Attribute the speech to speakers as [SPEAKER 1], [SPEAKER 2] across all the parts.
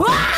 [SPEAKER 1] I'm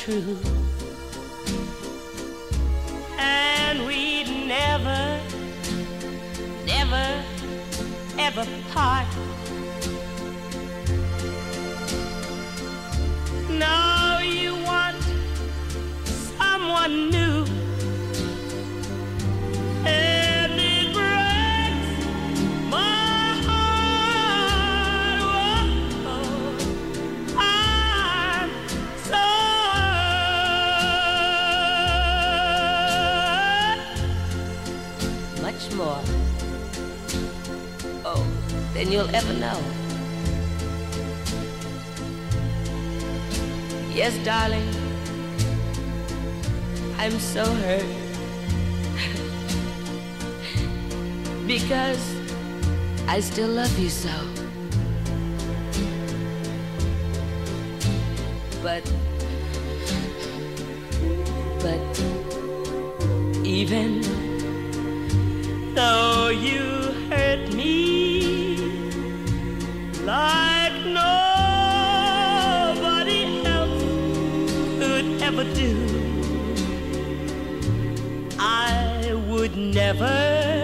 [SPEAKER 1] true, Much more. Oh, than you'll ever know. Yes, darling. I'm so hurt. because I still love you so. But, but, even though you hurt me like nobody else could ever do, I would never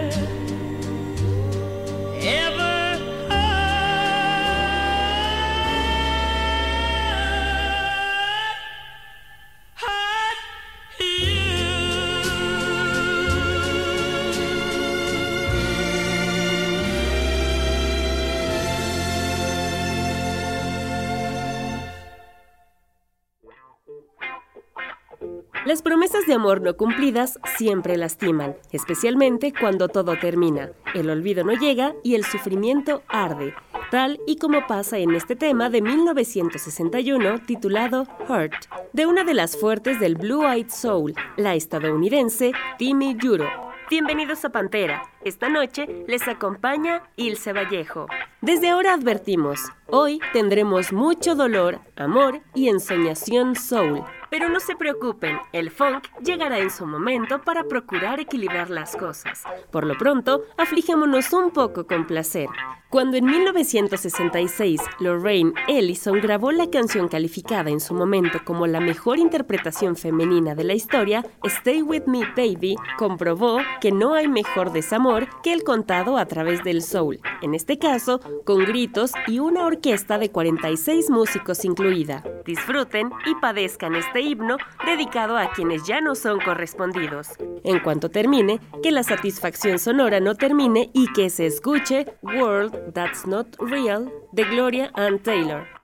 [SPEAKER 2] no cumplidas siempre lastiman, especialmente cuando todo termina. El olvido no llega y el sufrimiento arde, tal y como pasa en este tema de 1961 titulado Hurt, de una de las fuertes del Blue Eyed Soul, la estadounidense Timmy Juro. Bienvenidos a Pantera. Esta noche les acompaña Ilse Vallejo. Desde ahora advertimos, hoy tendremos mucho dolor, amor y ensoñación soul. Pero no se preocupen, el funk llegará en su momento para procurar equilibrar las cosas. Por lo pronto, aflijémonos un poco con placer. Cuando en 1966 Lorraine Ellison grabó la canción calificada en su momento como la mejor interpretación femenina de la historia, Stay With Me Baby comprobó que no hay mejor desamor que el contado a través del soul, en este caso con gritos y una orquesta de 46 músicos incluida. Disfruten y padezcan este himno dedicado a quienes ya no son correspondidos. En cuanto termine, que la satisfacción sonora no termine y que se escuche World That's Not Real de Gloria Ann Taylor.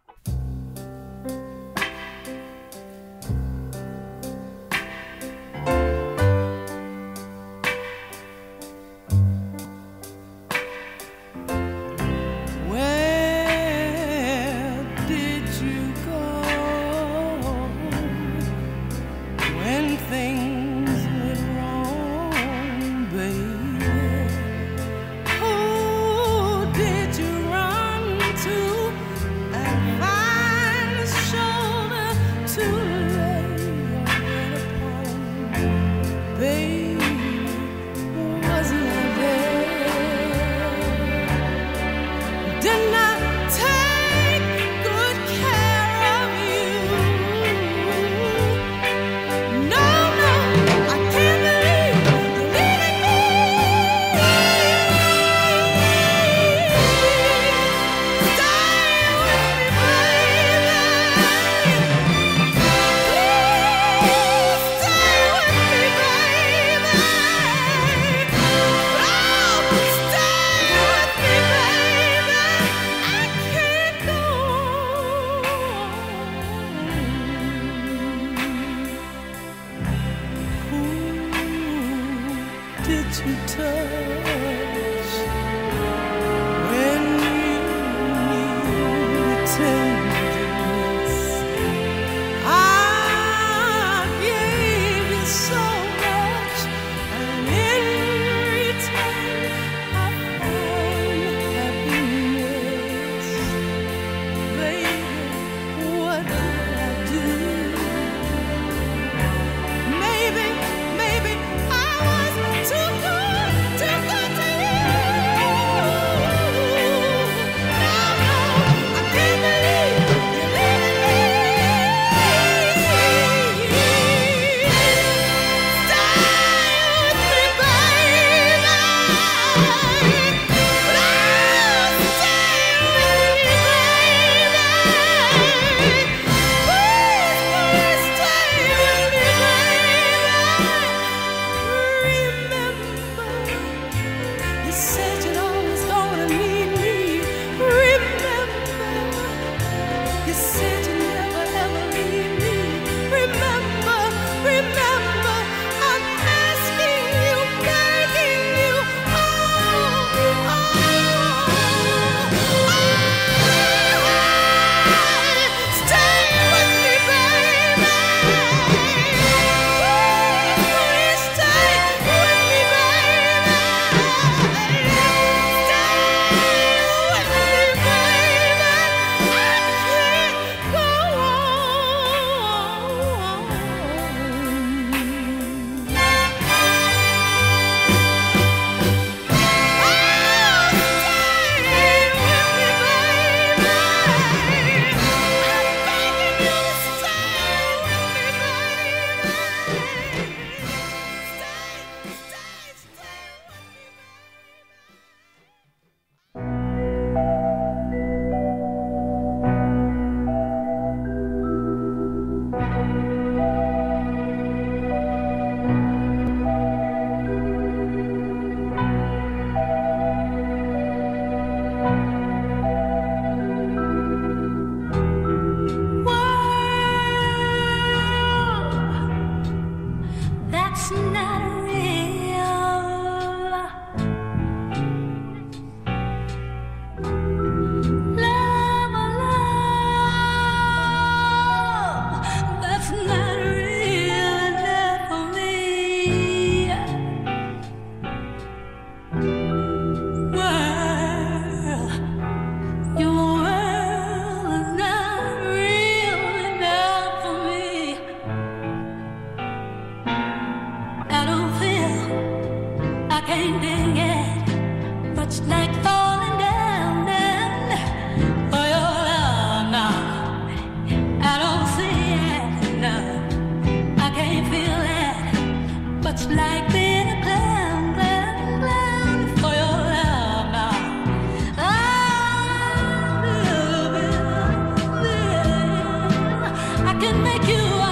[SPEAKER 1] make you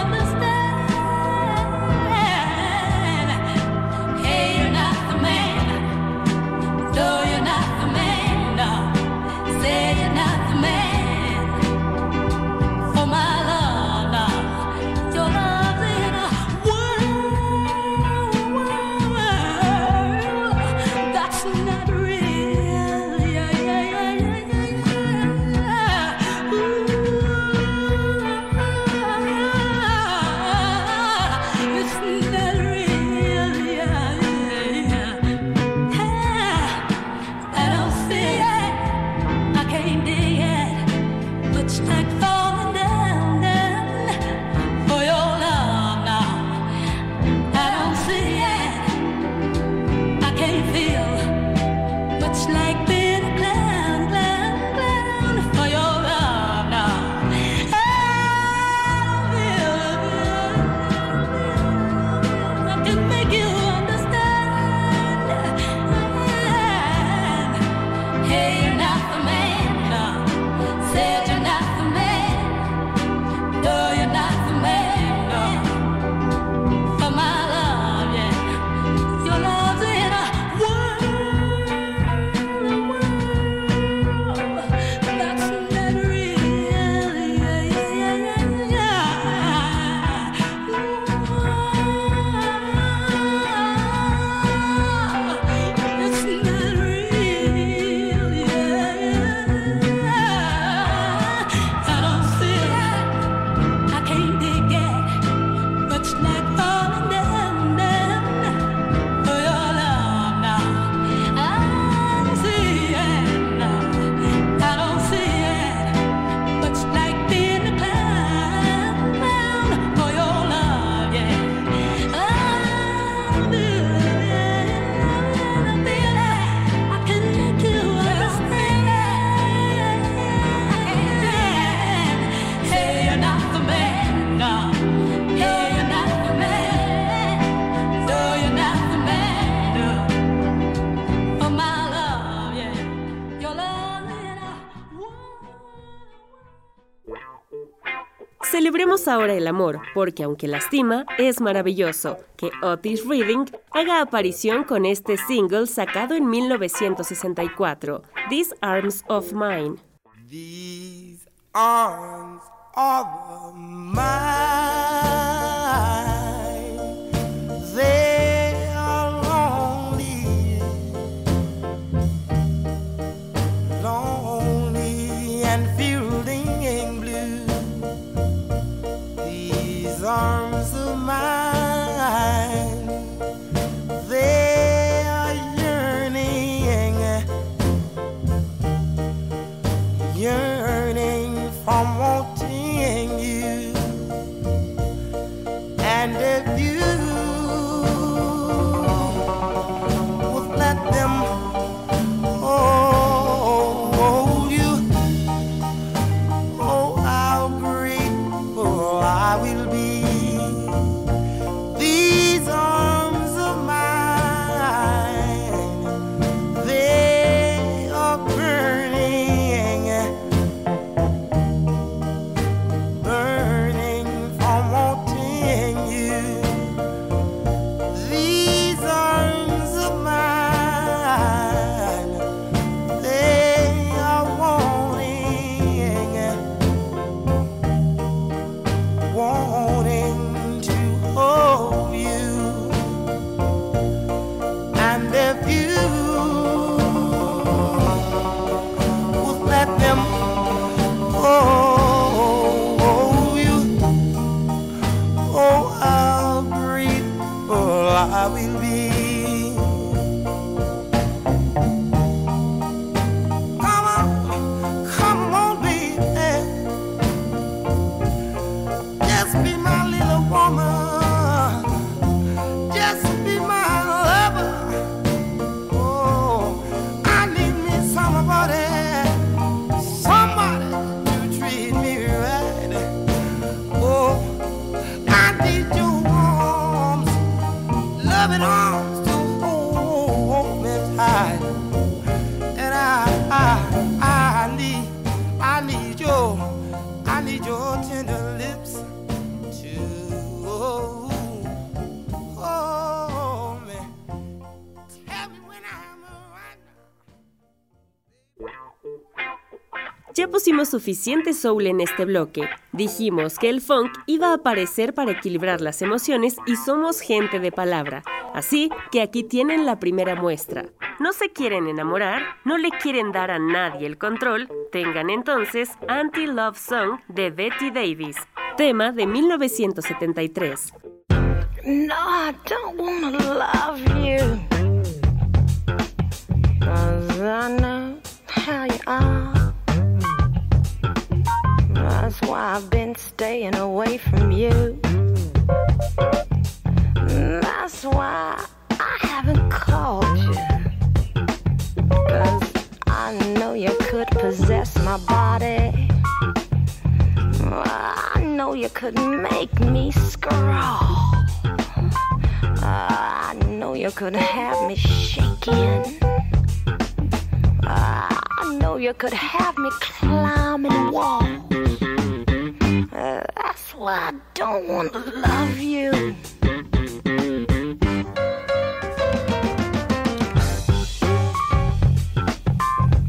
[SPEAKER 3] ahora el amor, porque aunque lastima, es maravilloso que Otis Reading haga aparición con este single sacado en 1964, These Arms of Mine.
[SPEAKER 4] These arms of mine.
[SPEAKER 3] Suficiente soul en este bloque. Dijimos que el funk iba a aparecer para equilibrar las emociones y somos gente de palabra. Así que aquí tienen la primera muestra. No se quieren enamorar, no le quieren dar a nadie el control, tengan entonces Anti-Love Song de Betty Davis, tema de 1973. No, I don't wanna love you. Know how you are. That's why I've been staying away from you. That's why I haven't called you. Cause I know you could possess my body. I know you could make me scrawl. I know you could have me shaking. I know you could have me climbing walls. Why I don't want to love you.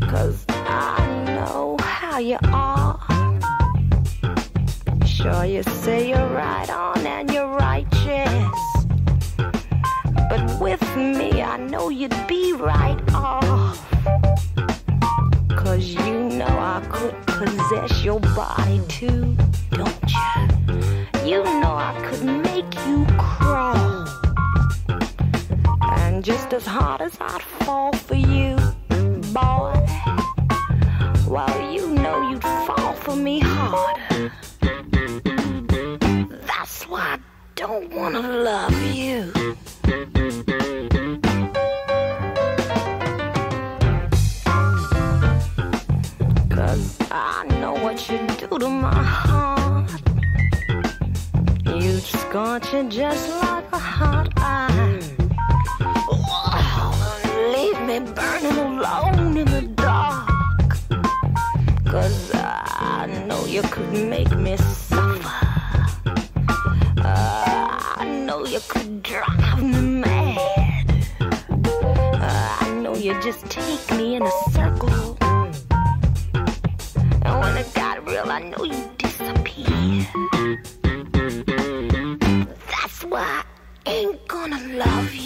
[SPEAKER 3] Cause I know how you are. Sure, you say you're right on and you're righteous. But with me, I know you'd be right off. Cause you know I could possess your body too don't you? You know I could make you crawl. And just as hard as I'd fall for you, boy, well, you know you'd fall for me harder. That's why I don't wanna love you. Cause I know what you do to my heart bitch. Scorching just like a hot iron. Leave me burning alone in the dark. Cause I know you could make me suffer. Uh, I know you could drive me mad. Uh, I know you just take me in a love you.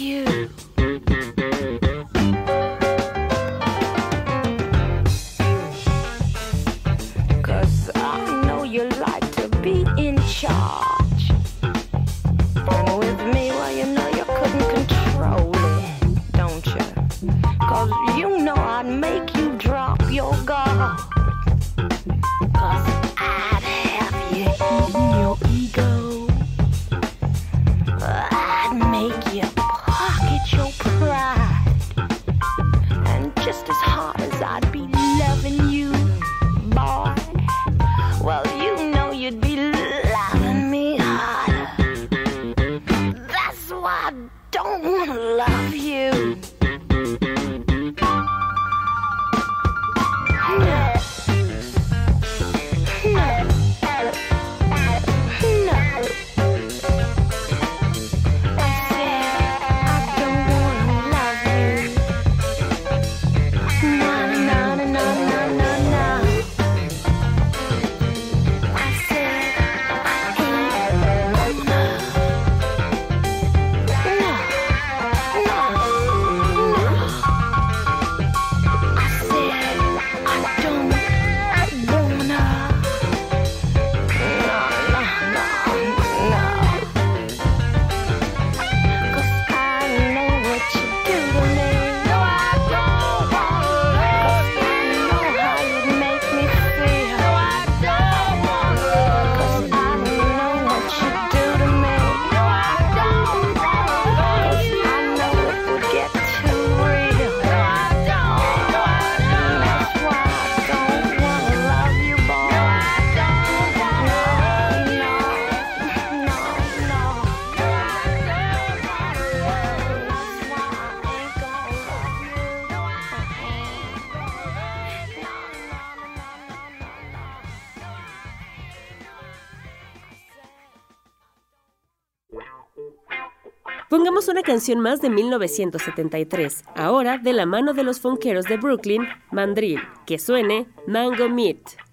[SPEAKER 2] canción más de 1973, ahora de la mano de los fonqueros de Brooklyn, Mandrill, que suene Mango Meat.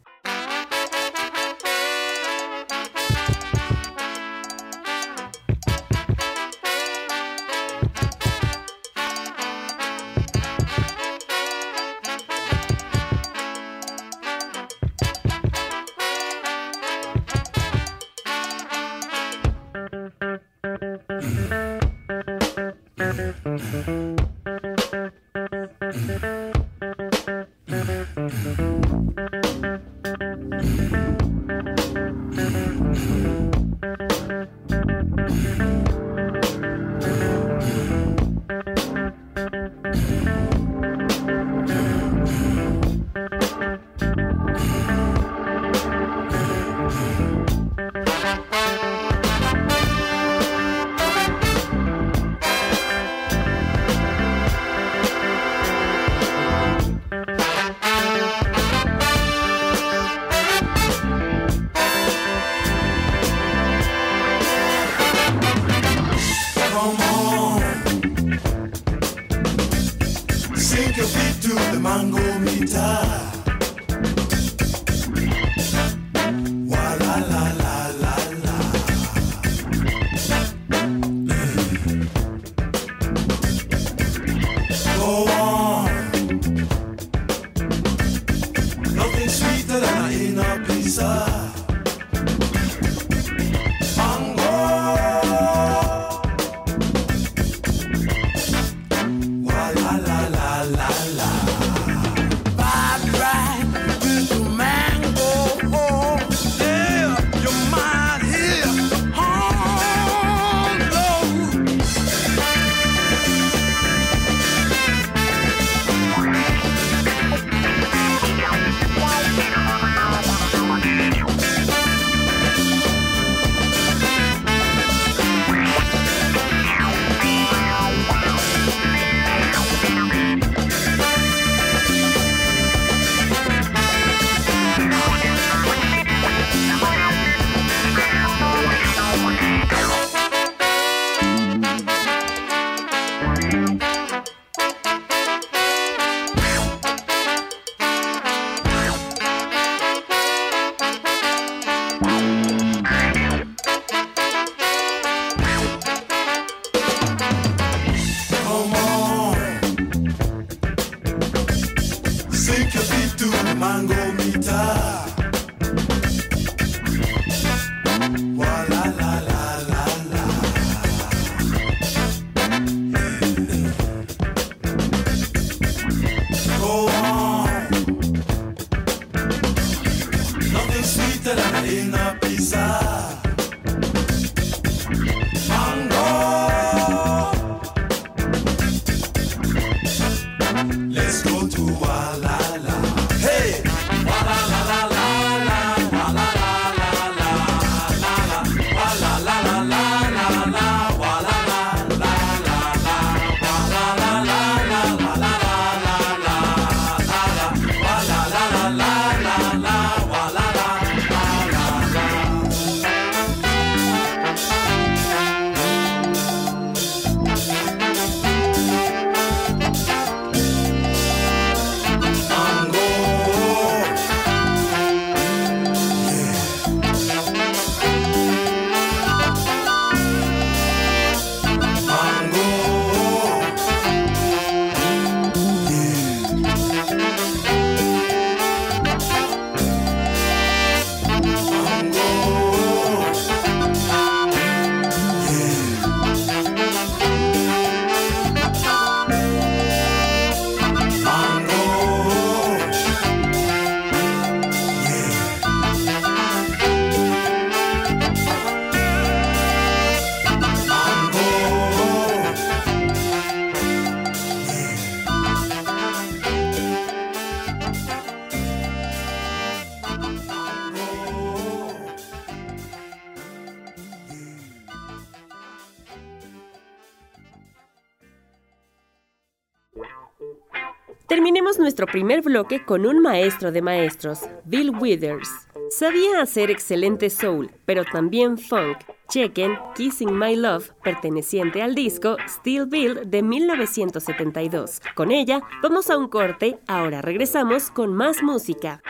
[SPEAKER 2] primer bloque con un maestro de maestros, Bill Withers. Sabía hacer excelente soul, pero también funk. Chequen Kissing My Love, perteneciente al disco Still Bill de 1972. Con ella, vamos a un corte, ahora regresamos con más música.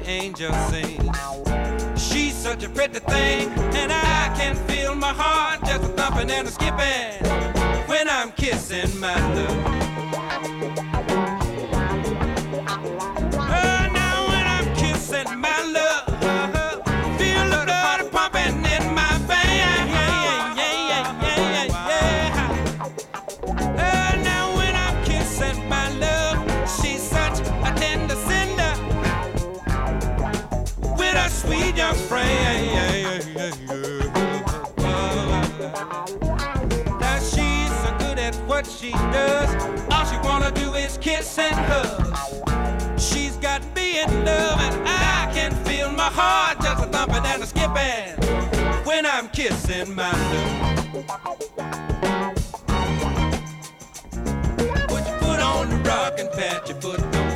[SPEAKER 5] the angels sing. She's such a pretty thing, and I can feel my heart just a thumping and a skipping when I'm kissing my love. does. All she wanna do is kiss and hug. She's got me in love, and I can feel my heart just a thumping and a skipping when I'm kissing my love. Put your foot on the rocking patch? You put on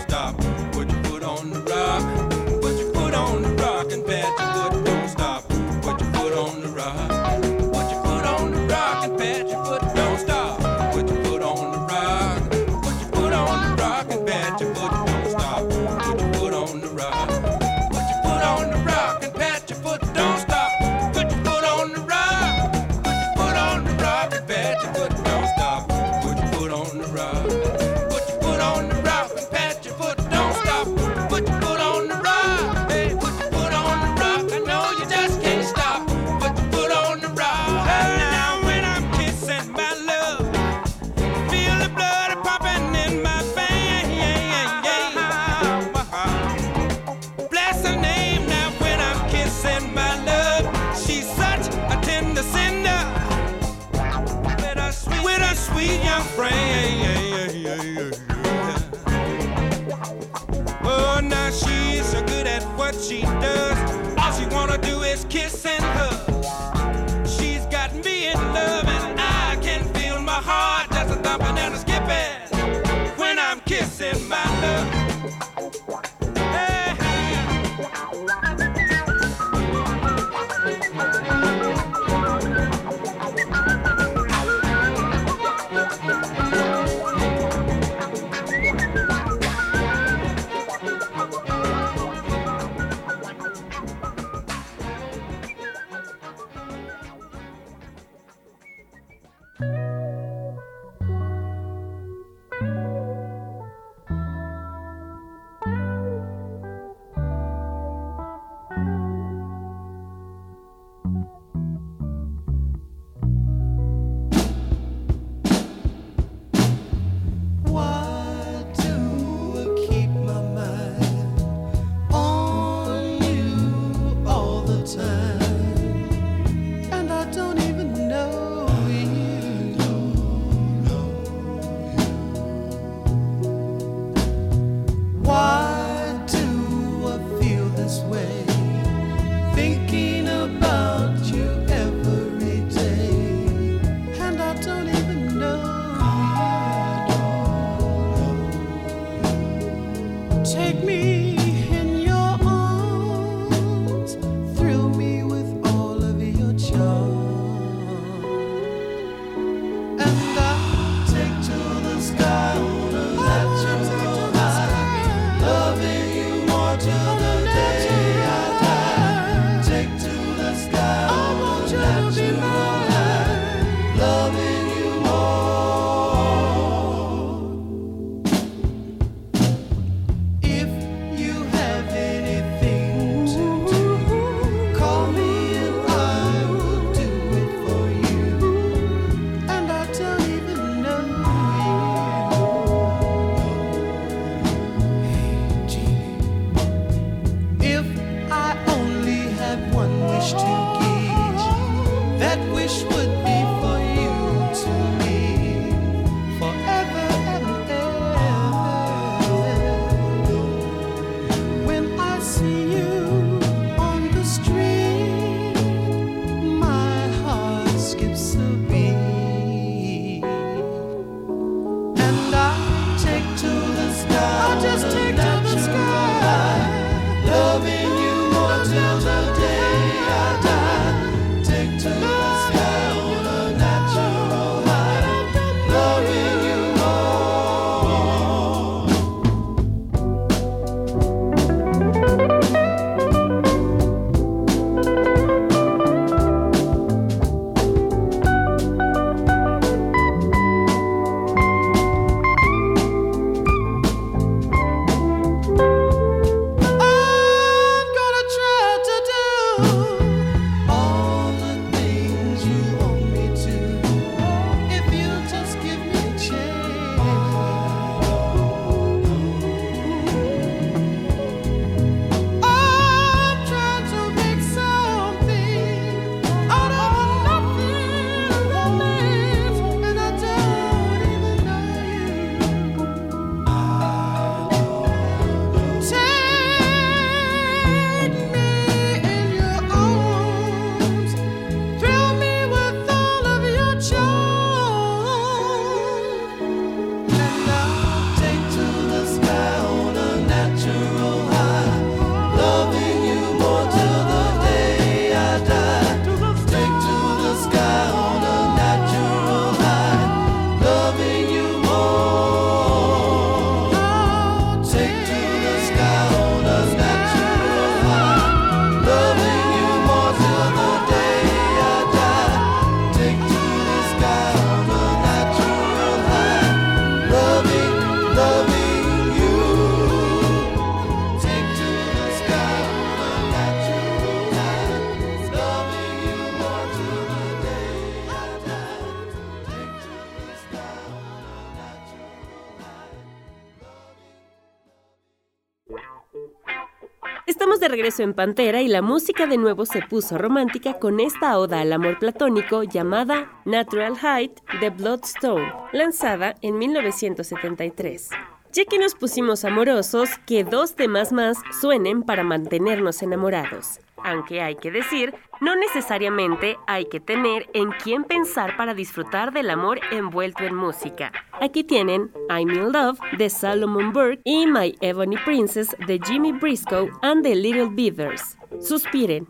[SPEAKER 2] regreso en Pantera y la música de nuevo se puso romántica con esta oda al amor platónico llamada Natural Height de Bloodstone, lanzada en 1973. Ya que nos pusimos amorosos, que dos temas más suenen para mantenernos enamorados. Aunque hay que decir, no necesariamente hay que tener en quién pensar para disfrutar del amor envuelto en música. Aquí tienen I'm in Love de Salomon Burke y My Ebony Princess de Jimmy Briscoe and the Little Beavers. Suspiren.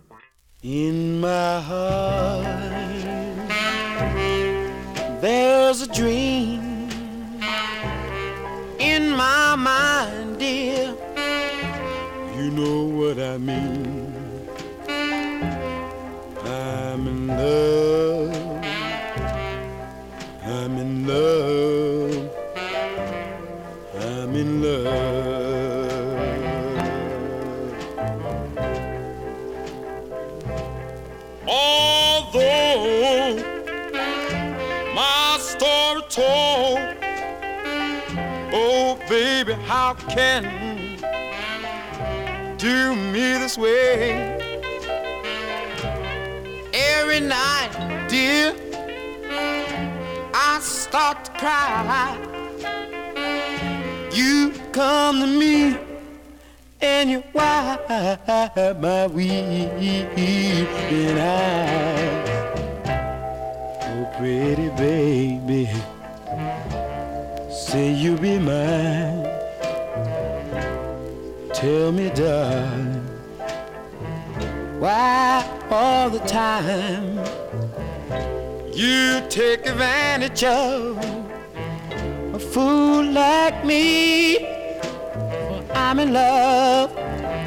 [SPEAKER 6] In my heart, there's a dream. My mind, dear, you know what I mean. I'm in love. I'm in love. How can you do me this way? Every night, dear, I start to cry. You come to me and you wipe my weeping eyes. Oh, pretty baby, say you be mine. Tell me, darling, why all the time you take advantage of a fool like me? I'm in love,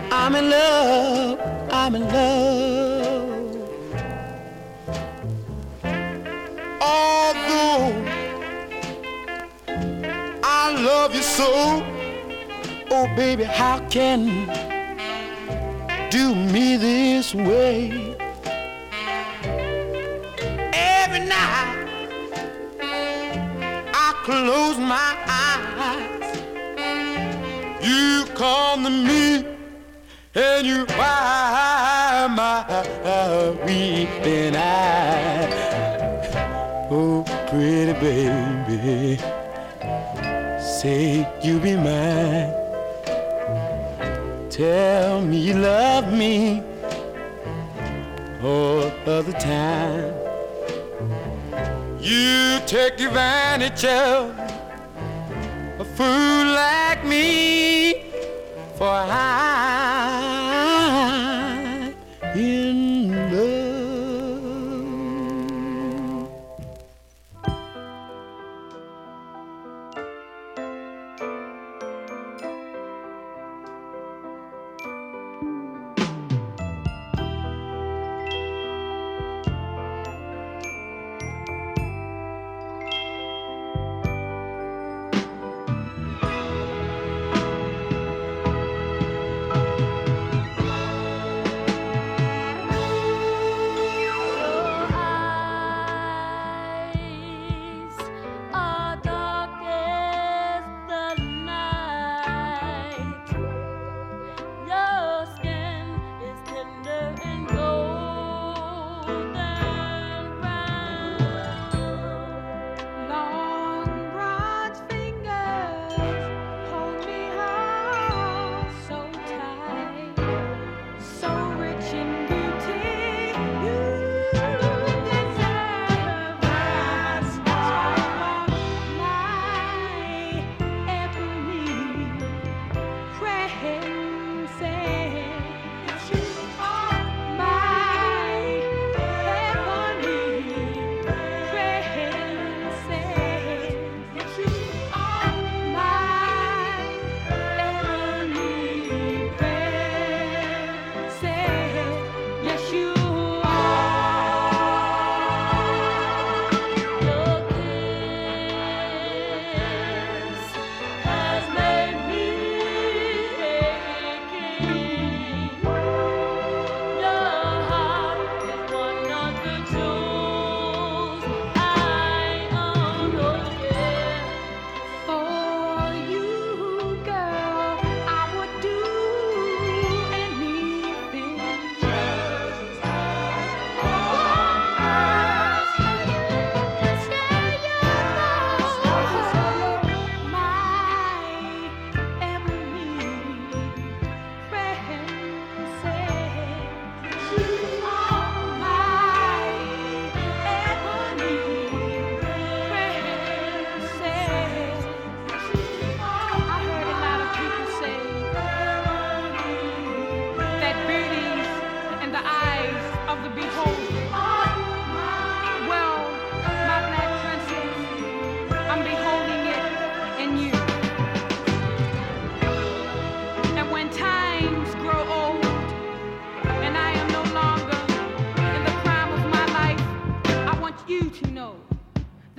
[SPEAKER 6] I'm in love, I'm in love. Although I love you so, oh baby, how can you do me this way? Every night I close my eyes you come to me and you wipe my weeping eye. Oh, pretty baby, say you be mine. Tell me you love me oh, all of the time. You take advantage of a fool like me, for I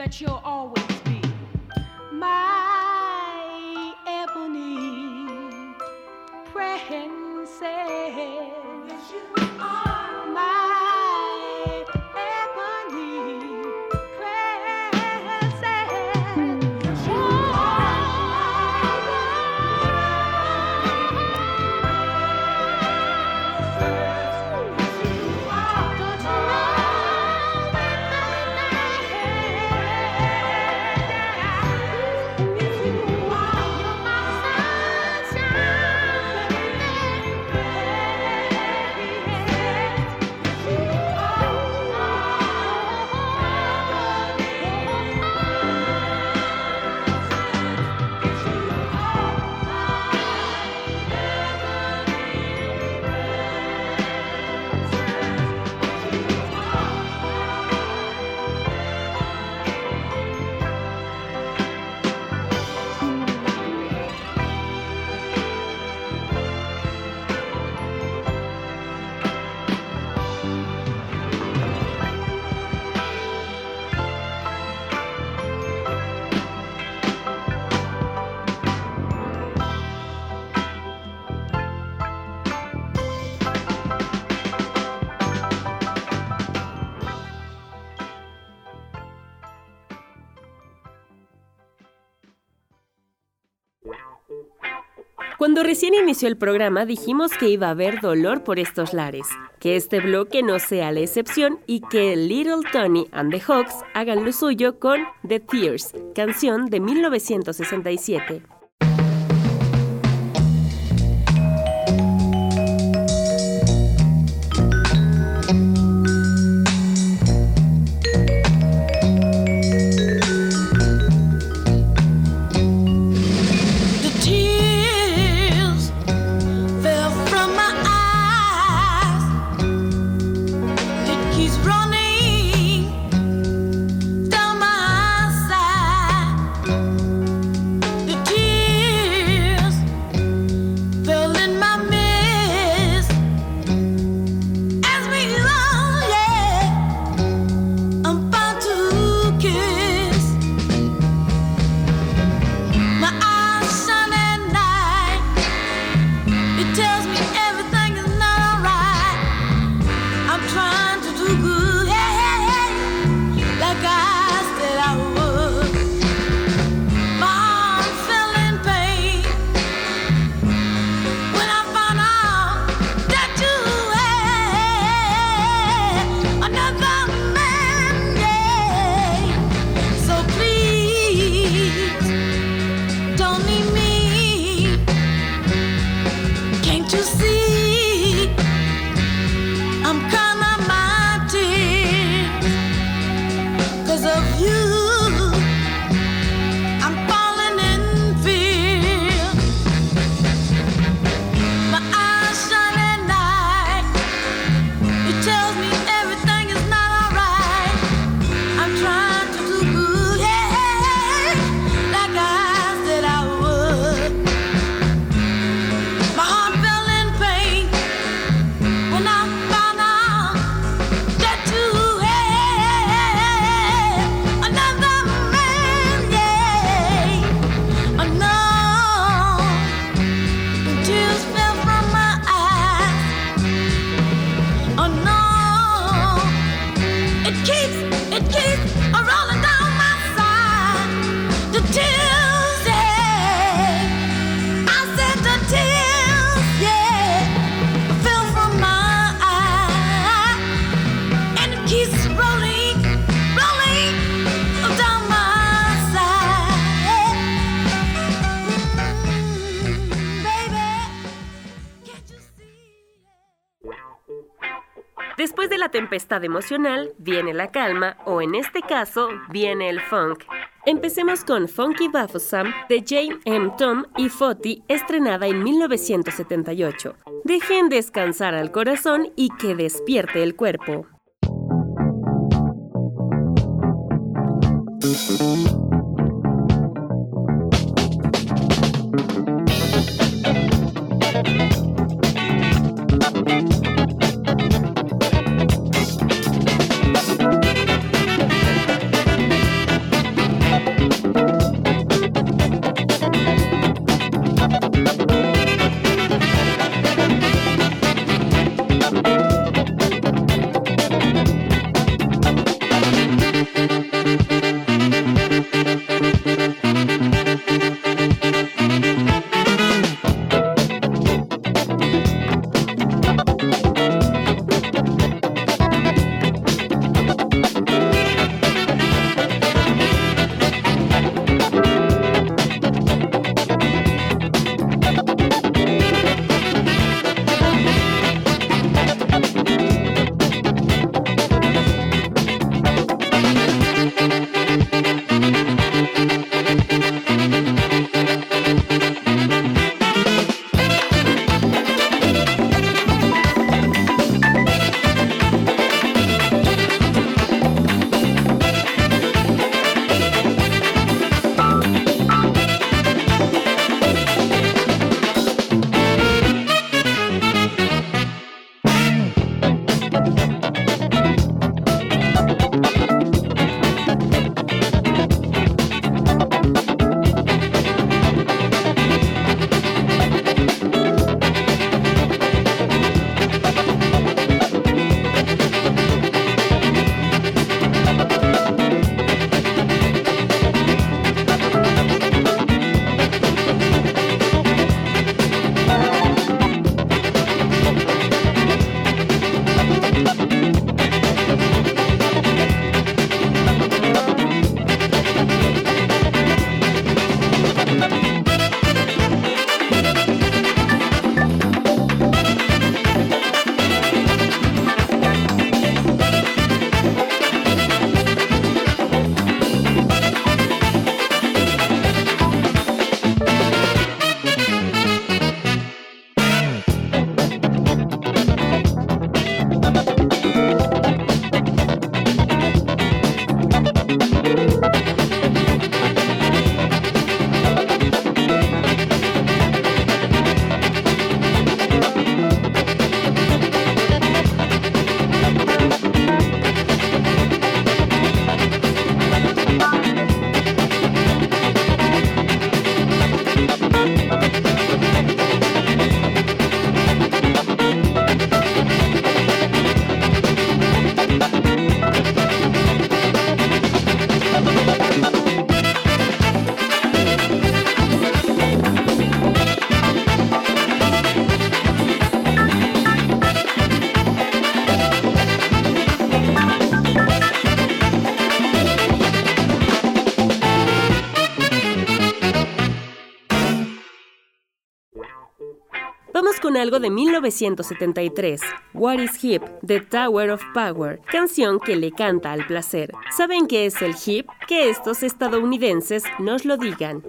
[SPEAKER 7] that You're
[SPEAKER 8] always recién inició el programa dijimos que iba a haber dolor por estos lares, que este bloque no sea la excepción y que Little Tony and the Hawks hagan lo suyo con The Tears, canción de 1967. estado emocional, viene la calma o en este caso, viene el funk. Empecemos con Funky Bafosam de James M. Tom y Foti, estrenada en 1978. Dejen descansar al corazón y que despierte el cuerpo.
[SPEAKER 9] algo de 1973, What is Hip, The Tower of Power, canción que le canta al placer. ¿Saben qué es el hip? Que estos estadounidenses nos lo digan.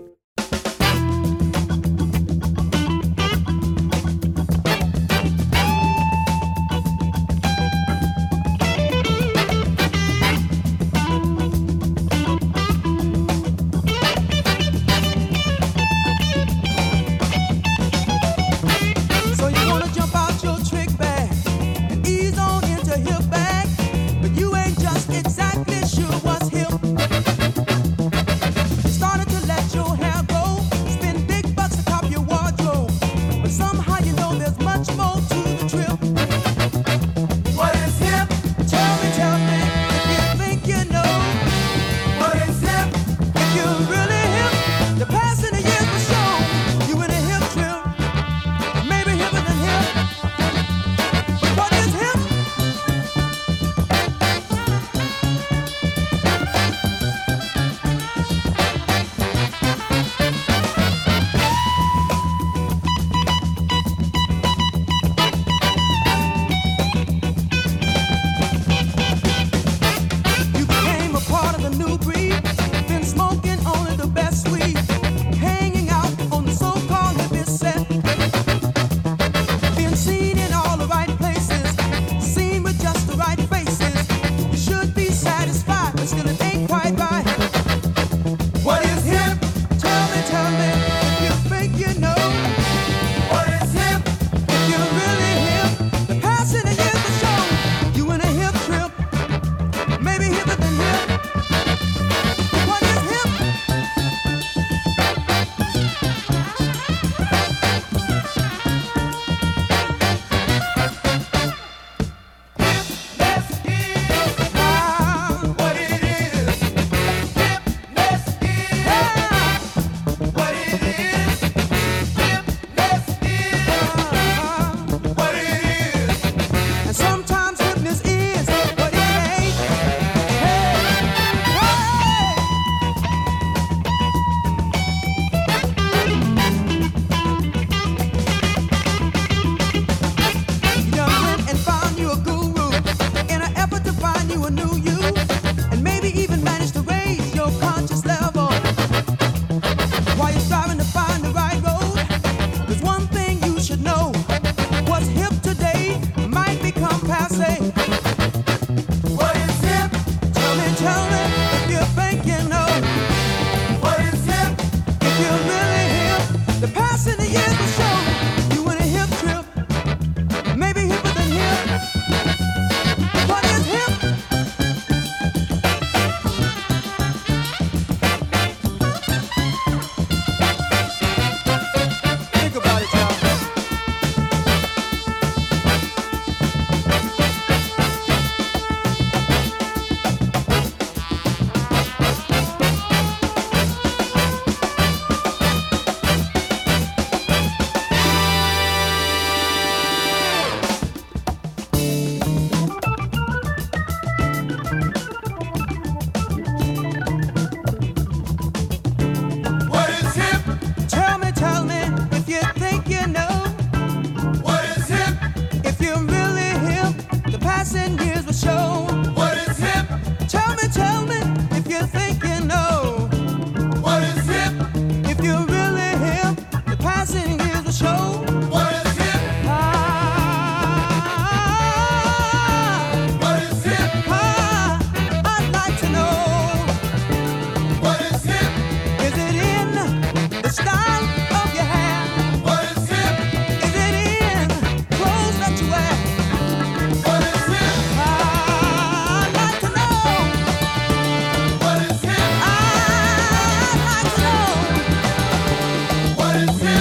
[SPEAKER 2] Yeah.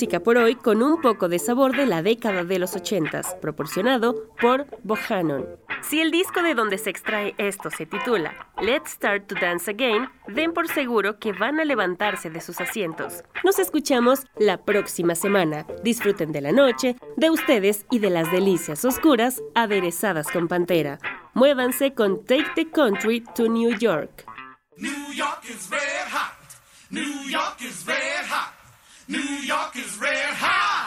[SPEAKER 2] Música por hoy con un poco de sabor de la década de los 80s, proporcionado por Bohannon. Si el disco de donde se extrae esto se titula Let's Start to Dance Again, den por seguro que van a levantarse de sus asientos. Nos escuchamos la próxima semana. Disfruten de la noche, de ustedes y de las delicias oscuras aderezadas con Pantera. Muévanse con Take the Country to New York.
[SPEAKER 4] New York is red hot. New York is red hot. New York is red hot.